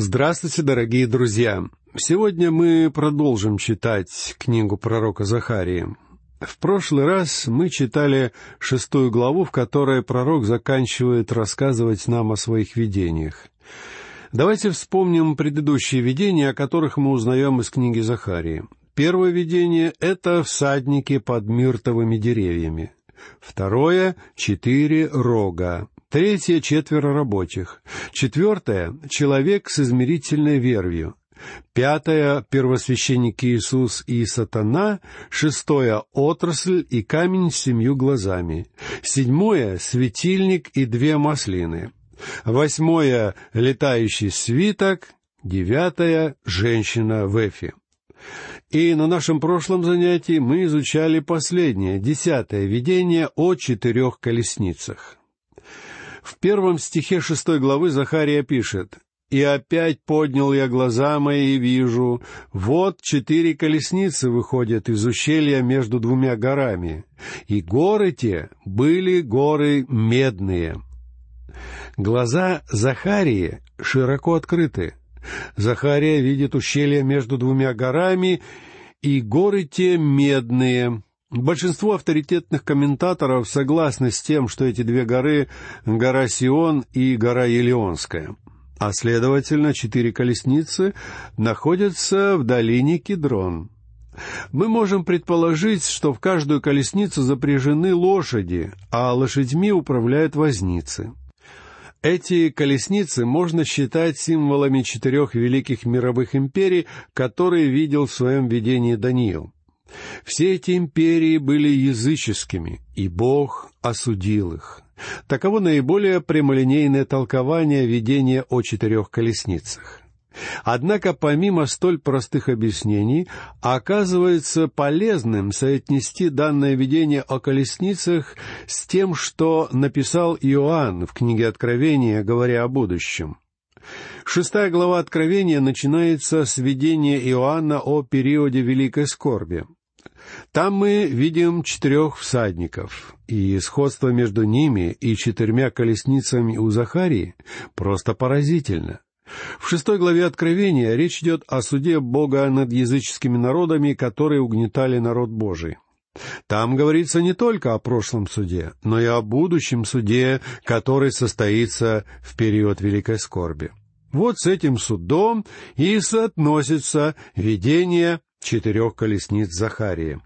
Здравствуйте, дорогие друзья! Сегодня мы продолжим читать книгу пророка Захарии. В прошлый раз мы читали шестую главу, в которой пророк заканчивает рассказывать нам о своих видениях. Давайте вспомним предыдущие видения, о которых мы узнаем из книги Захарии. Первое видение — это всадники под миртовыми деревьями. Второе — четыре рога. Третье — четверо рабочих. Четвертое — человек с измерительной вервью. Пятое — первосвященник Иисус и сатана. Шестое — отрасль и камень с семью глазами. Седьмое — светильник и две маслины. Восьмое — летающий свиток. Девятое — женщина в эфе. И на нашем прошлом занятии мы изучали последнее, десятое видение о четырех колесницах. В первом стихе шестой главы Захария пишет «И опять поднял я глаза мои и вижу, вот четыре колесницы выходят из ущелья между двумя горами, и горы те были горы медные». Глаза Захарии широко открыты. Захария видит ущелье между двумя горами, и горы те медные. Большинство авторитетных комментаторов согласны с тем, что эти две горы — гора Сион и гора Елеонская. А следовательно, четыре колесницы находятся в долине Кедрон. Мы можем предположить, что в каждую колесницу запряжены лошади, а лошадьми управляют возницы. Эти колесницы можно считать символами четырех великих мировых империй, которые видел в своем видении Даниил. Все эти империи были языческими, и Бог осудил их. Таково наиболее прямолинейное толкование видения о четырех колесницах. Однако, помимо столь простых объяснений, оказывается полезным соотнести данное видение о колесницах с тем, что написал Иоанн в книге Откровения, говоря о будущем. Шестая глава Откровения начинается с видения Иоанна о периоде Великой Скорби — там мы видим четырех всадников, и сходство между ними и четырьмя колесницами у Захарии просто поразительно. В шестой главе Откровения речь идет о суде Бога над языческими народами, которые угнетали народ Божий. Там говорится не только о прошлом суде, но и о будущем суде, который состоится в период великой скорби. Вот с этим судом и соотносится видение четырех колесниц Захарии.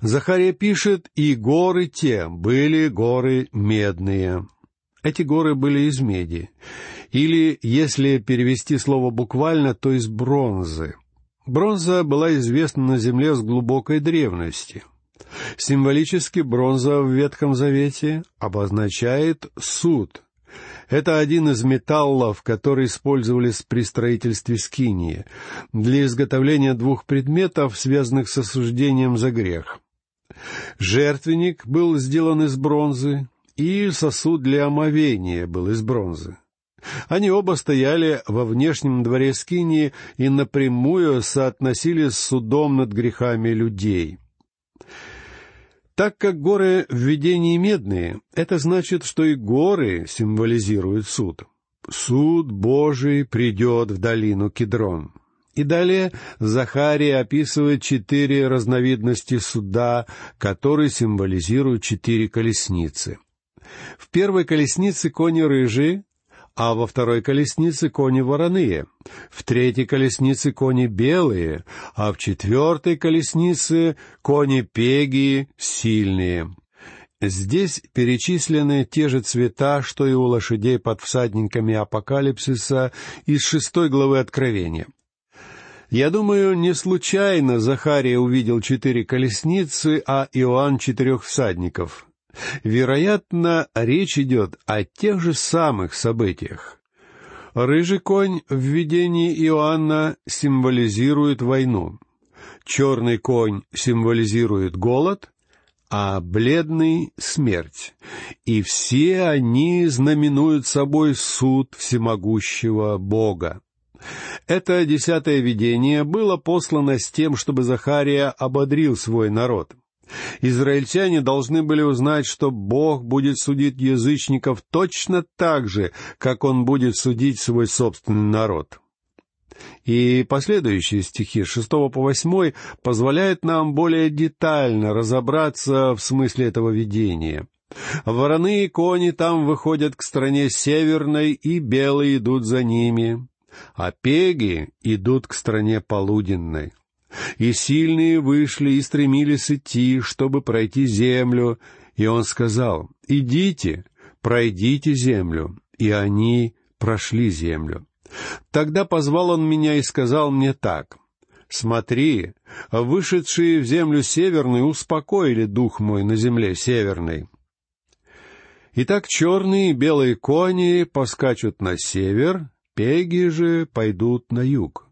Захария пишет, «И горы те были горы медные». Эти горы были из меди. Или, если перевести слово буквально, то из бронзы. Бронза была известна на Земле с глубокой древности. Символически бронза в Ветхом Завете обозначает суд, это один из металлов, которые использовались при строительстве скинии для изготовления двух предметов, связанных с осуждением за грех. Жертвенник был сделан из бронзы, и сосуд для омовения был из бронзы. Они оба стояли во внешнем дворе Скинии и напрямую соотносились с судом над грехами людей — так как горы в видении медные, это значит, что и горы символизируют суд. Суд Божий придет в долину Кедрон. И далее Захария описывает четыре разновидности суда, которые символизируют четыре колесницы. В первой колеснице кони рыжие, а во второй колеснице кони вороные, в третьей колеснице кони белые, а в четвертой колеснице кони пегии сильные. Здесь перечислены те же цвета, что и у лошадей под всадниками апокалипсиса из шестой главы Откровения. Я думаю, не случайно Захария увидел четыре колесницы, а Иоанн четырех всадников — Вероятно, речь идет о тех же самых событиях. Рыжий конь в видении Иоанна символизирует войну. Черный конь символизирует голод, а бледный — смерть. И все они знаменуют собой суд всемогущего Бога. Это десятое видение было послано с тем, чтобы Захария ободрил свой народ. Израильтяне должны были узнать, что Бог будет судить язычников точно так же, как Он будет судить свой собственный народ. И последующие стихи 6 по 8 позволяют нам более детально разобраться в смысле этого видения. Вороны и кони там выходят к стране северной, и белые идут за ними, а пеги идут к стране полуденной. И сильные вышли и стремились идти, чтобы пройти землю, и он сказал, «Идите, пройдите землю». И они прошли землю. Тогда позвал он меня и сказал мне так, «Смотри, вышедшие в землю северную успокоили дух мой на земле северной». Итак, черные и белые кони поскачут на север, пеги же пойдут на юг.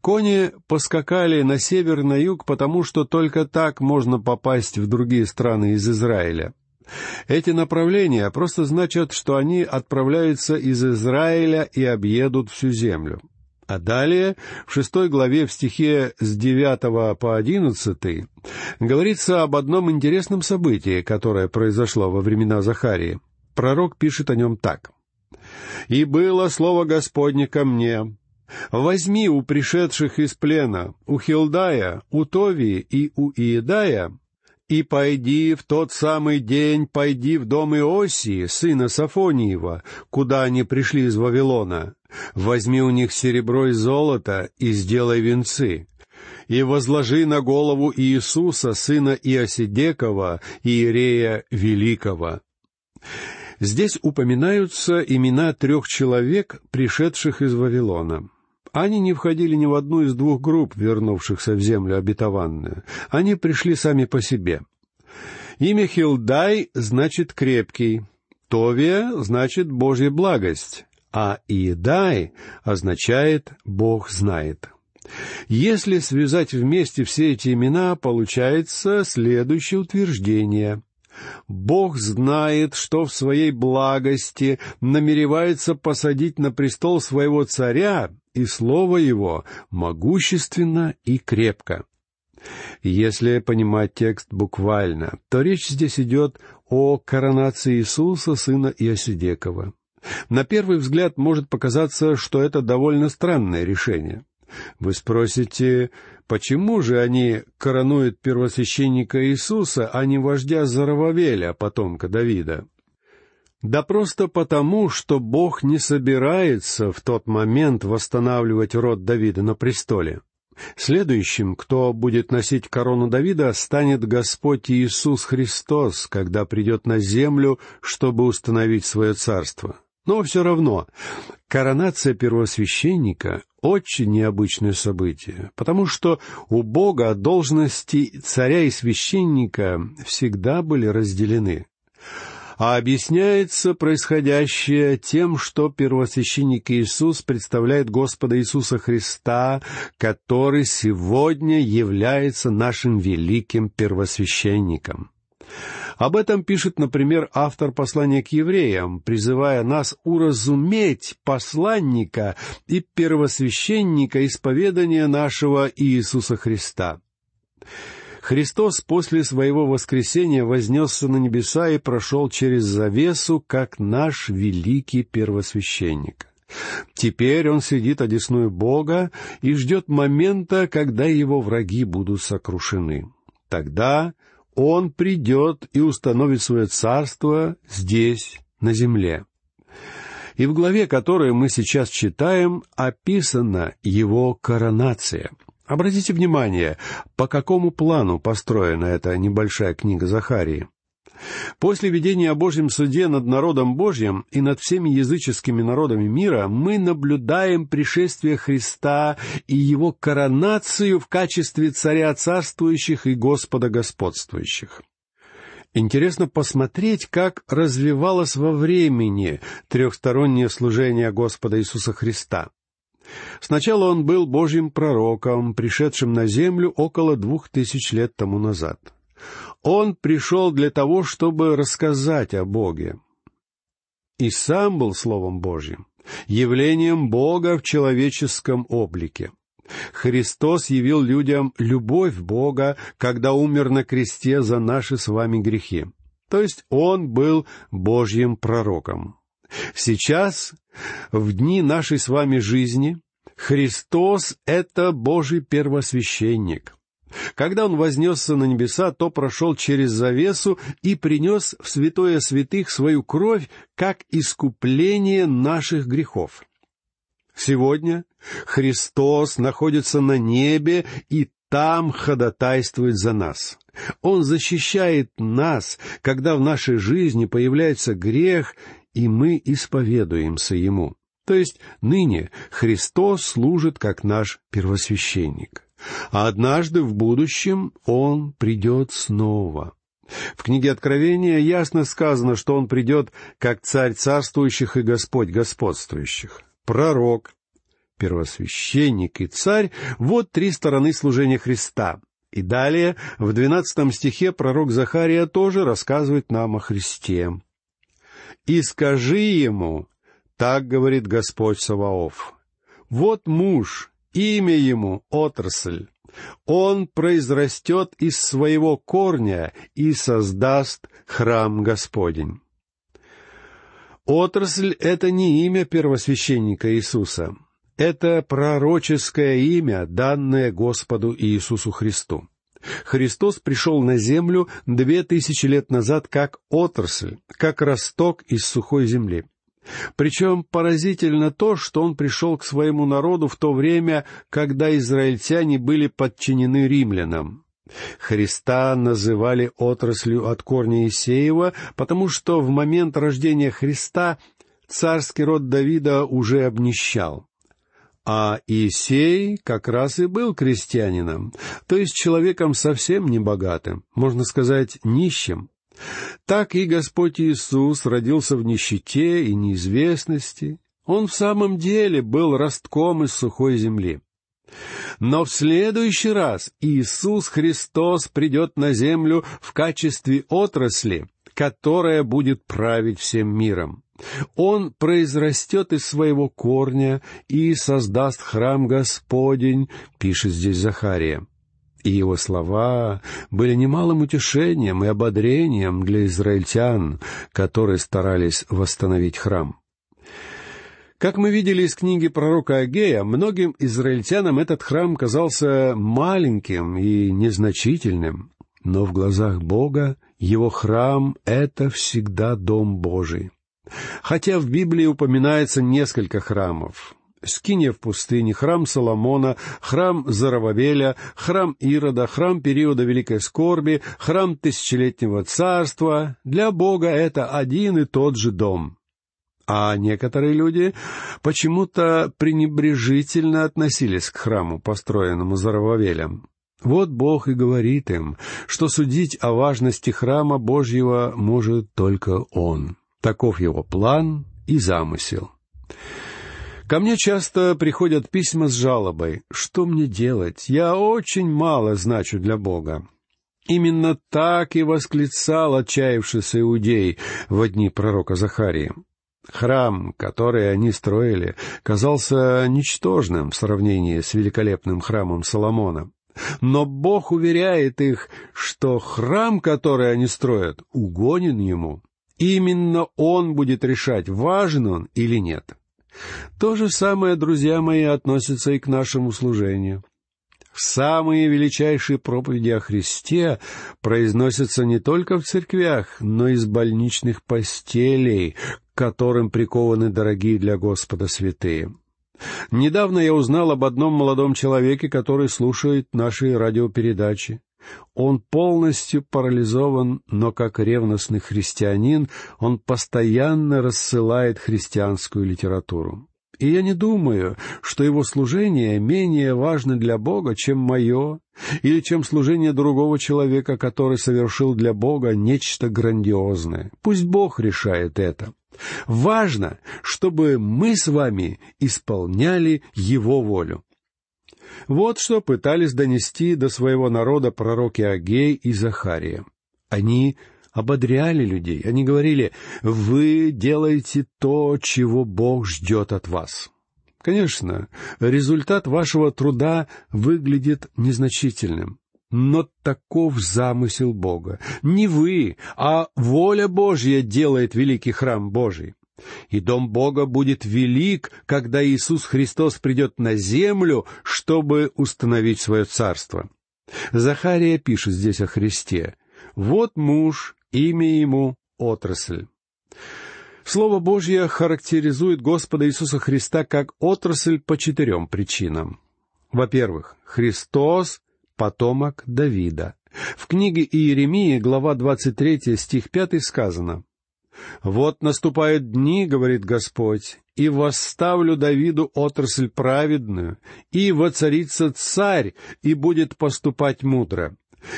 Кони поскакали на север на юг, потому что только так можно попасть в другие страны из Израиля. Эти направления просто значат, что они отправляются из Израиля и объедут всю землю. А далее, в шестой главе в стихе с девятого по одиннадцатый, говорится об одном интересном событии, которое произошло во времена Захарии. Пророк пишет о нем так. «И было слово Господне ко мне, возьми у пришедших из плена, у Хилдая, у Товии и у Иедая, и пойди в тот самый день, пойди в дом Иосии, сына Сафониева, куда они пришли из Вавилона. Возьми у них серебро и золото и сделай венцы. И возложи на голову Иисуса, сына Иосидекова, Иерея Великого. Здесь упоминаются имена трех человек, пришедших из Вавилона. Они не входили ни в одну из двух групп, вернувшихся в землю обетованную. Они пришли сами по себе. Имя Хилдай значит «крепкий», Товия значит «Божья благость», а Иедай означает «Бог знает». Если связать вместе все эти имена, получается следующее утверждение. Бог знает, что в своей благости намеревается посадить на престол своего царя, и слово его могущественно и крепко. Если понимать текст буквально, то речь здесь идет о коронации Иисуса, сына Иосидекова. На первый взгляд может показаться, что это довольно странное решение. Вы спросите, почему же они коронуют первосвященника Иисуса, а не вождя Зарававеля, потомка Давида? Да просто потому, что Бог не собирается в тот момент восстанавливать род Давида на престоле. Следующим, кто будет носить корону Давида, станет Господь Иисус Христос, когда придет на землю, чтобы установить свое царство. Но все равно, коронация первосвященника — очень необычное событие, потому что у Бога должности царя и священника всегда были разделены а объясняется происходящее тем, что первосвященник Иисус представляет Господа Иисуса Христа, который сегодня является нашим великим первосвященником. Об этом пишет, например, автор послания к евреям, призывая нас уразуметь посланника и первосвященника исповедания нашего Иисуса Христа. Христос после своего воскресения вознесся на небеса и прошел через завесу, как наш великий первосвященник. Теперь он сидит одесную Бога и ждет момента, когда его враги будут сокрушены. Тогда он придет и установит свое царство здесь, на земле. И в главе, которую мы сейчас читаем, описана его коронация — Обратите внимание, по какому плану построена эта небольшая книга Захарии. После видения о Божьем суде над народом Божьим и над всеми языческими народами мира мы наблюдаем пришествие Христа и его коронацию в качестве царя царствующих и Господа господствующих. Интересно посмотреть, как развивалось во времени трехстороннее служение Господа Иисуса Христа. Сначала он был Божьим пророком, пришедшим на землю около двух тысяч лет тому назад. Он пришел для того, чтобы рассказать о Боге. И сам был Словом Божьим, явлением Бога в человеческом облике. Христос явил людям любовь Бога, когда умер на кресте за наши с вами грехи. То есть Он был Божьим пророком. Сейчас, в дни нашей с вами жизни, Христос — это Божий первосвященник. Когда Он вознесся на небеса, то прошел через завесу и принес в святое святых свою кровь как искупление наших грехов. Сегодня Христос находится на небе и там ходатайствует за нас. Он защищает нас, когда в нашей жизни появляется грех, и мы исповедуемся Ему. То есть ныне Христос служит как наш первосвященник. А однажды в будущем Он придет снова. В книге Откровения ясно сказано, что Он придет как царь царствующих и Господь господствующих. Пророк, первосвященник и царь — вот три стороны служения Христа. И далее, в двенадцатом стихе, пророк Захария тоже рассказывает нам о Христе. «И скажи ему, так говорит Господь Саваоф, вот муж, имя ему — отрасль, он произрастет из своего корня и создаст храм Господень». Отрасль — это не имя первосвященника Иисуса — это пророческое имя, данное Господу Иисусу Христу. Христос пришел на землю две тысячи лет назад как отрасль, как росток из сухой земли. Причем поразительно то, что он пришел к своему народу в то время, когда израильтяне были подчинены римлянам. Христа называли отраслью от корня Исеева, потому что в момент рождения Христа царский род Давида уже обнищал. А Иисей как раз и был крестьянином, то есть человеком совсем не богатым, можно сказать, нищим. Так и Господь Иисус родился в нищете и неизвестности. Он в самом деле был ростком из сухой земли. Но в следующий раз Иисус Христос придет на землю в качестве отрасли, которая будет править всем миром. Он произрастет из своего корня и создаст храм Господень, пишет здесь Захария. И его слова были немалым утешением и ободрением для израильтян, которые старались восстановить храм. Как мы видели из книги пророка Агея, многим израильтянам этот храм казался маленьким и незначительным, но в глазах Бога его храм — это всегда дом Божий. Хотя в Библии упоминается несколько храмов. Скиния в пустыне, храм Соломона, храм Зарававеля, храм Ирода, храм периода Великой Скорби, храм Тысячелетнего Царства. Для Бога это один и тот же дом. А некоторые люди почему-то пренебрежительно относились к храму, построенному Зарававелем. Вот Бог и говорит им, что судить о важности храма Божьего может только Он. Таков его план и замысел. Ко мне часто приходят письма с жалобой. Что мне делать? Я очень мало значу для Бога. Именно так и восклицал отчаявшийся иудей в дни пророка Захарии. Храм, который они строили, казался ничтожным в сравнении с великолепным храмом Соломона. Но Бог уверяет их, что храм, который они строят, угонен ему. Именно он будет решать, важен он или нет. То же самое, друзья мои, относится и к нашему служению. Самые величайшие проповеди о Христе произносятся не только в церквях, но и с больничных постелей, к которым прикованы дорогие для Господа святые. Недавно я узнал об одном молодом человеке, который слушает наши радиопередачи. Он полностью парализован, но как ревностный христианин он постоянно рассылает христианскую литературу. И я не думаю, что его служение менее важно для Бога, чем мое, или чем служение другого человека, который совершил для Бога нечто грандиозное. Пусть Бог решает это. Важно, чтобы мы с вами исполняли Его волю. Вот что пытались донести до своего народа пророки Агей и Захария. Они ободряли людей, они говорили, «Вы делаете то, чего Бог ждет от вас». Конечно, результат вашего труда выглядит незначительным. Но таков замысел Бога. Не вы, а воля Божья делает великий храм Божий. И дом Бога будет велик, когда Иисус Христос придет на землю, чтобы установить свое царство. Захария пишет здесь о Христе. «Вот муж, имя ему — отрасль». Слово Божье характеризует Господа Иисуса Христа как отрасль по четырем причинам. Во-первых, Христос — потомок Давида. В книге Иеремии, глава 23, стих 5 сказано, «Вот наступают дни, — говорит Господь, — и восставлю Давиду отрасль праведную, и воцарится царь, и будет поступать мудро,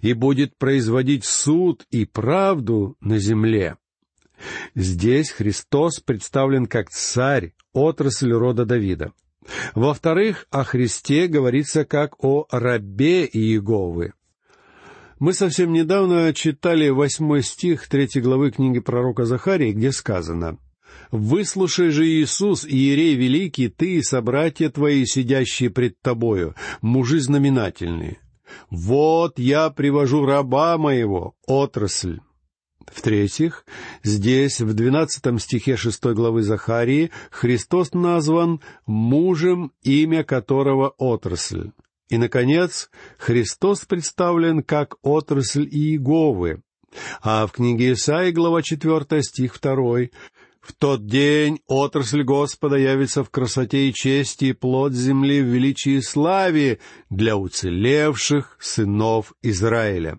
и будет производить суд и правду на земле». Здесь Христос представлен как царь, отрасль рода Давида. Во-вторых, о Христе говорится как о рабе Иеговы. Мы совсем недавно читали восьмой стих третьей главы книги пророка Захарии, где сказано «Выслушай же, Иисус, Иерей Великий, ты и собратья твои, сидящие пред тобою, мужи знаменательные. Вот я привожу раба моего, отрасль, в-третьих, здесь, в двенадцатом стихе шестой главы Захарии, Христос назван мужем, имя которого отрасль. И, наконец, Христос представлен как отрасль Иеговы. А в книге Исаии, глава 4, стих 2, «В тот день отрасль Господа явится в красоте и чести, и плод земли в величии и славе для уцелевших сынов Израиля».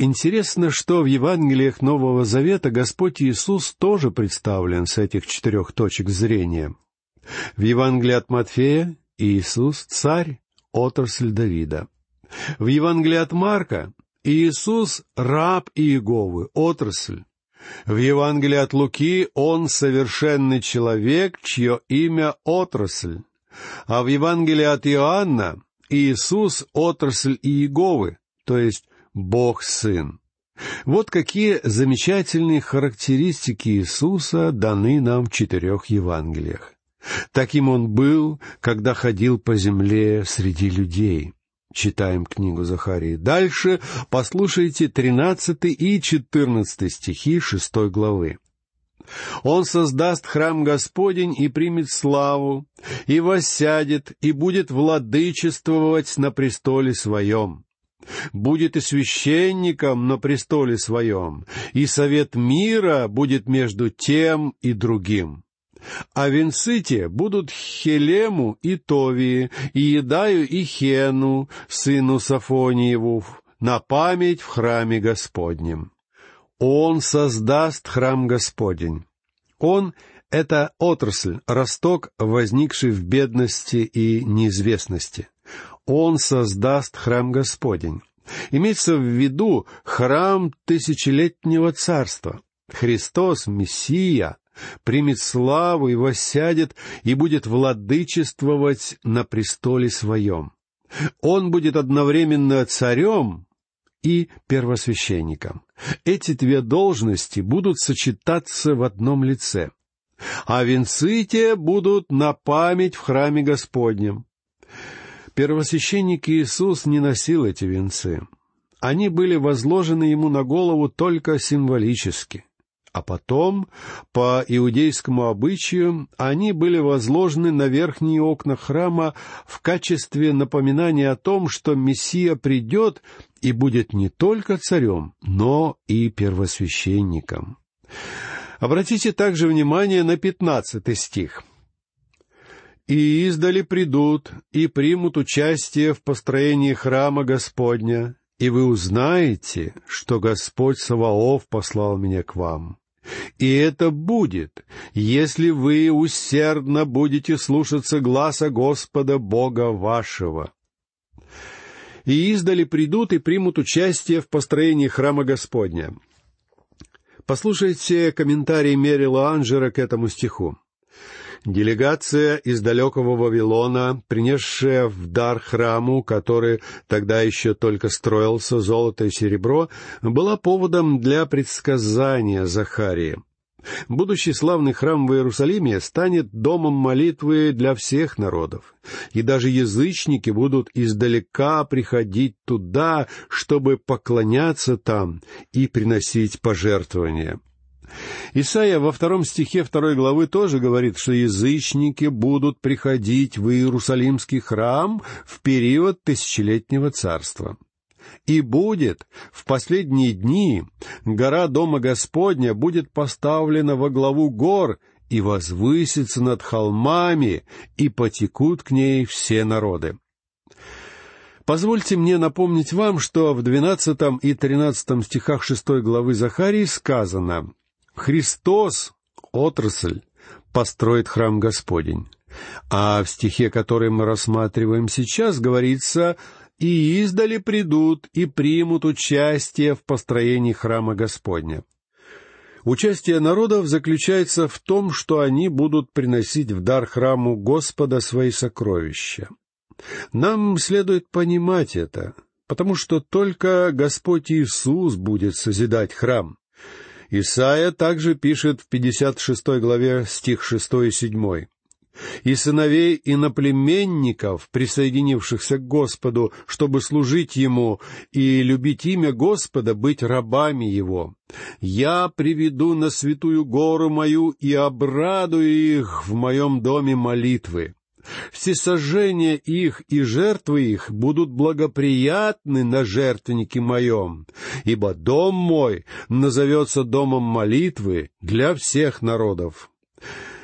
Интересно, что в Евангелиях Нового Завета Господь Иисус тоже представлен с этих четырех точек зрения. В Евангелии от Матфея Иисус — царь, отрасль Давида. В Евангелии от Марка Иисус — раб Иеговы, отрасль. В Евангелии от Луки Он совершенный человек, чье имя — отрасль. А в Евангелии от Иоанна Иисус — отрасль Иеговы, то есть Бог Сын. Вот какие замечательные характеристики Иисуса даны нам в четырех Евангелиях. Таким Он был, когда ходил по земле среди людей. Читаем книгу Захарии. Дальше послушайте тринадцатый и четырнадцатый стихи шестой главы. Он создаст храм Господень и примет славу, и воссядет, и будет владычествовать на престоле своем будет и священником на престоле своем, и совет мира будет между тем и другим. А венцы будут Хелему и Товии, и Едаю и Хену, сыну Сафониеву, на память в храме Господнем. Он создаст храм Господень. Он — это отрасль, росток, возникший в бедности и неизвестности. Он создаст храм Господень. Имеется в виду храм тысячелетнего царства. Христос, Мессия, примет славу и воссядет и будет владычествовать на престоле своем. Он будет одновременно царем и первосвященником. Эти две должности будут сочетаться в одном лице. А венцы те будут на память в храме Господнем. Первосвященник Иисус не носил эти венцы. Они были возложены ему на голову только символически. А потом, по иудейскому обычаю, они были возложены на верхние окна храма в качестве напоминания о том, что Мессия придет и будет не только царем, но и первосвященником. Обратите также внимание на пятнадцатый стих и издали придут и примут участие в построении храма Господня, и вы узнаете, что Господь Саваоф послал меня к вам. И это будет, если вы усердно будете слушаться гласа Господа Бога вашего. И издали придут и примут участие в построении храма Господня. Послушайте комментарий Мерила Анжера к этому стиху. Делегация из далекого Вавилона, принесшая в дар храму, который тогда еще только строился, золото и серебро, была поводом для предсказания Захарии. Будущий славный храм в Иерусалиме станет домом молитвы для всех народов, и даже язычники будут издалека приходить туда, чтобы поклоняться там и приносить пожертвования. Исайя во втором стихе второй главы тоже говорит, что язычники будут приходить в Иерусалимский храм в период тысячелетнего царства. И будет в последние дни гора Дома Господня будет поставлена во главу гор и возвысится над холмами, и потекут к ней все народы. Позвольте мне напомнить вам, что в двенадцатом и тринадцатом стихах шестой главы Захарии сказано «Христос, отрасль, построит храм Господень». А в стихе, который мы рассматриваем сейчас, говорится и издали придут и примут участие в построении храма Господня. Участие народов заключается в том, что они будут приносить в дар храму Господа свои сокровища. Нам следует понимать это, потому что только Господь Иисус будет созидать храм. Исаия также пишет в 56 главе стих 6 и 7 и сыновей иноплеменников, присоединившихся к Господу, чтобы служить Ему и любить имя Господа, быть рабами Его. Я приведу на святую гору мою и обрадую их в моем доме молитвы. Всесожжения их и жертвы их будут благоприятны на жертвеннике моем, ибо дом мой назовется домом молитвы для всех народов.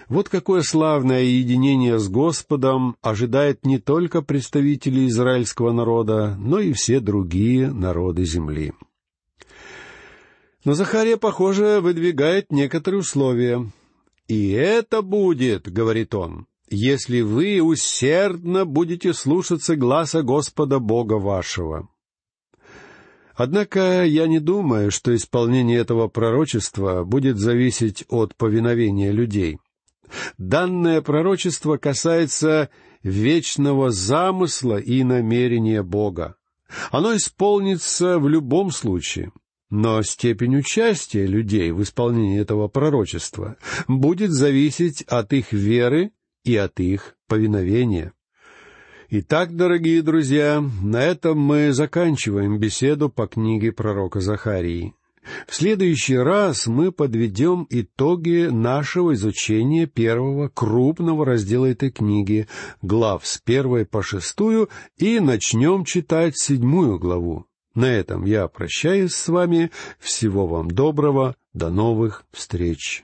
Вот какое славное единение с Господом ожидает не только представителей израильского народа, но и все другие народы земли. Но Захария, похоже, выдвигает некоторые условия. «И это будет, — говорит он, — если вы усердно будете слушаться гласа Господа Бога вашего». Однако я не думаю, что исполнение этого пророчества будет зависеть от повиновения людей. Данное пророчество касается вечного замысла и намерения Бога. Оно исполнится в любом случае, но степень участия людей в исполнении этого пророчества будет зависеть от их веры и от их повиновения. Итак, дорогие друзья, на этом мы заканчиваем беседу по книге пророка Захарии. В следующий раз мы подведем итоги нашего изучения первого крупного раздела этой книги, глав с первой по шестую, и начнем читать седьмую главу. На этом я прощаюсь с вами. Всего вам доброго. До новых встреч.